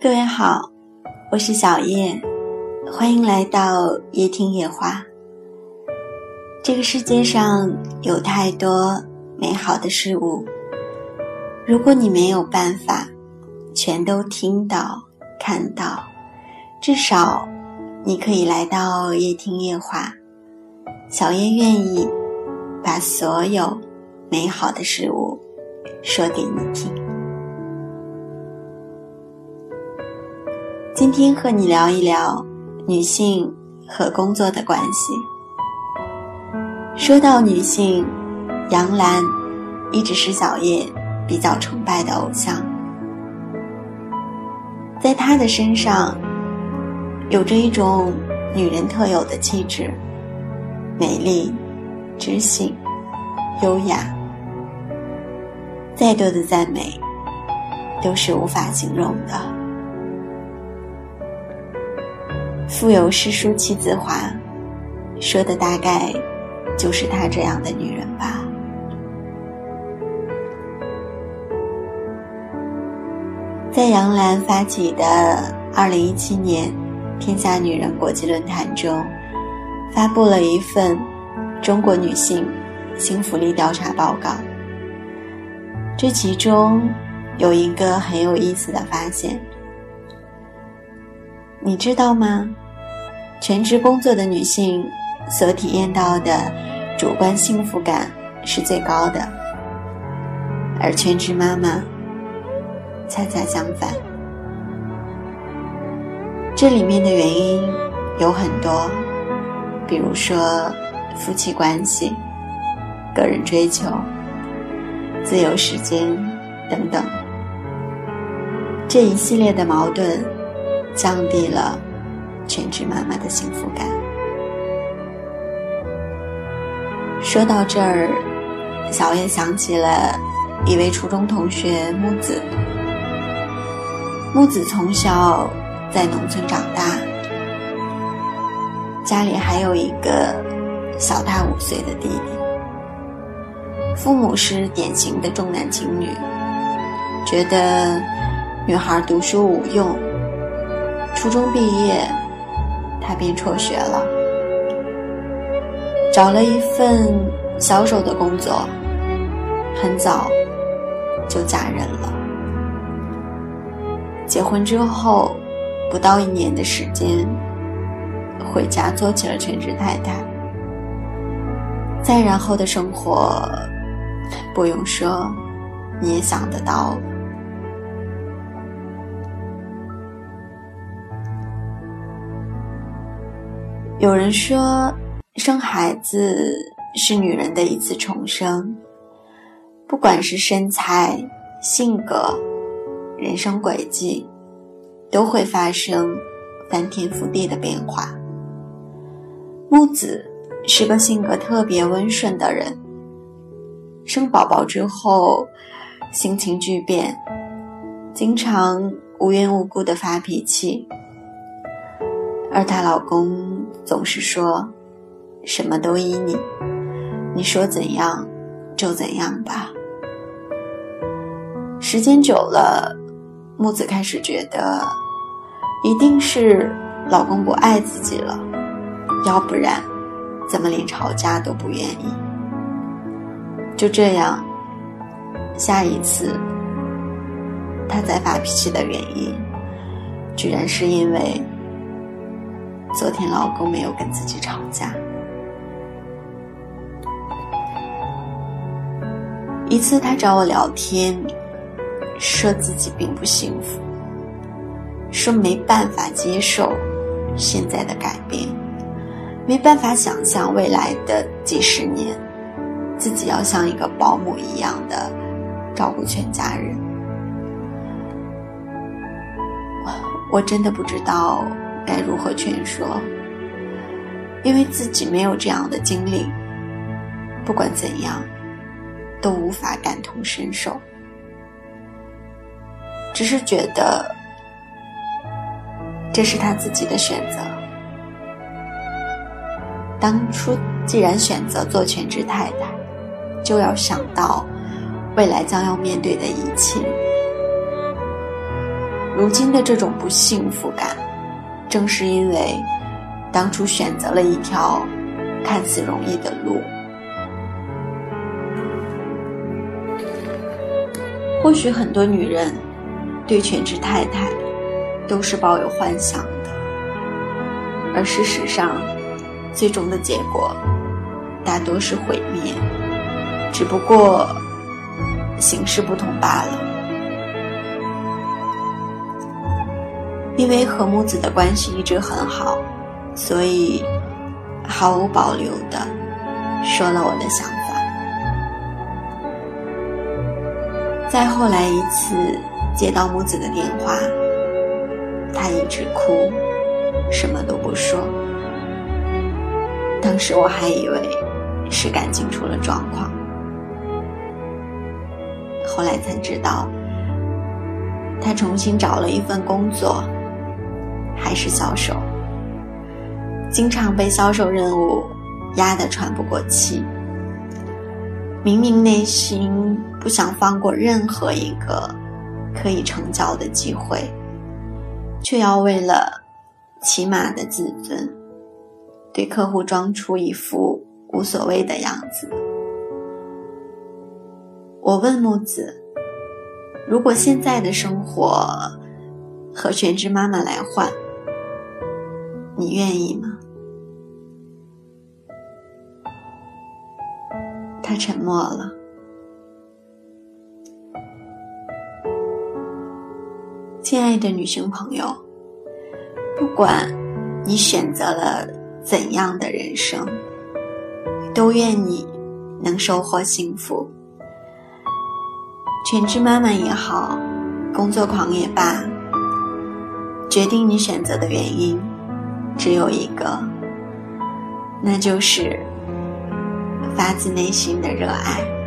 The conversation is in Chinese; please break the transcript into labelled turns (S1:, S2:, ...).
S1: 各位好，我是小叶，欢迎来到夜听夜话。这个世界上有太多美好的事物，如果你没有办法全都听到、看到，至少你可以来到夜听夜话。小叶愿意把所有美好的事物说给你听。今天和你聊一聊女性和工作的关系。说到女性，杨澜一直是小叶比较崇拜的偶像。在她的身上，有着一种女人特有的气质，美丽、知性、优雅。再多的赞美，都是无法形容的。腹有诗书气自华，说的大概就是她这样的女人吧。在杨澜发起的二零一七年天下女人国际论坛中，发布了一份中国女性性福利调查报告。这其中有一个很有意思的发现。你知道吗？全职工作的女性所体验到的主观幸福感是最高的，而全职妈妈恰恰相反。这里面的原因有很多，比如说夫妻关系、个人追求、自由时间等等，这一系列的矛盾。降低了全职妈妈的幸福感。说到这儿，小叶想起了一位初中同学木子。木子从小在农村长大，家里还有一个小他五岁的弟弟。父母是典型的重男轻女，觉得女孩读书无用。初中毕业，他便辍学了，找了一份销售的工作，很早就嫁人了。结婚之后，不到一年的时间，回家做起了全职太太。再然后的生活，不用说，你也想得到了。有人说，生孩子是女人的一次重生，不管是身材、性格、人生轨迹，都会发生翻天覆地的变化。木子是个性格特别温顺的人，生宝宝之后心情巨变，经常无缘无故的发脾气。而她老公总是说：“什么都依你，你说怎样就怎样吧。”时间久了，木子开始觉得，一定是老公不爱自己了，要不然怎么连吵架都不愿意？就这样，下一次他再发脾气的原因，居然是因为。昨天老公没有跟自己吵架。一次，他找我聊天，说自己并不幸福，说没办法接受现在的改变，没办法想象未来的几十年，自己要像一个保姆一样的照顾全家人。我真的不知道。该如何劝说？因为自己没有这样的经历，不管怎样，都无法感同身受。只是觉得这是他自己的选择。当初既然选择做全职太太，就要想到未来将要面对的一切。如今的这种不幸福感，正是因为当初选择了一条看似容易的路。或许很多女人对全职太太都是抱有幻想的，而事实上，最终的结果大多是毁灭，只不过形式不同罢了。因为和母子的关系一直很好，所以毫无保留的说了我的想法。再后来一次接到母子的电话，他一直哭，什么都不说。当时我还以为是感情出了状况，后来才知道，他重新找了一份工作，还是销售，经常被销售任务压得喘不过气。明明内心不想放过任何一个可以成交的机会，却要为了起码的自尊，对客户装出一副无所谓的样子。我问木子：“如果现在的生活和全职妈妈来换，你愿意吗？”他沉默了。亲爱的女性朋友，不管你选择了怎样的人生，都愿你能收获幸福。全职妈妈也好，工作狂也罢，决定你选择的原因只有一个，那就是。发自内心的热爱。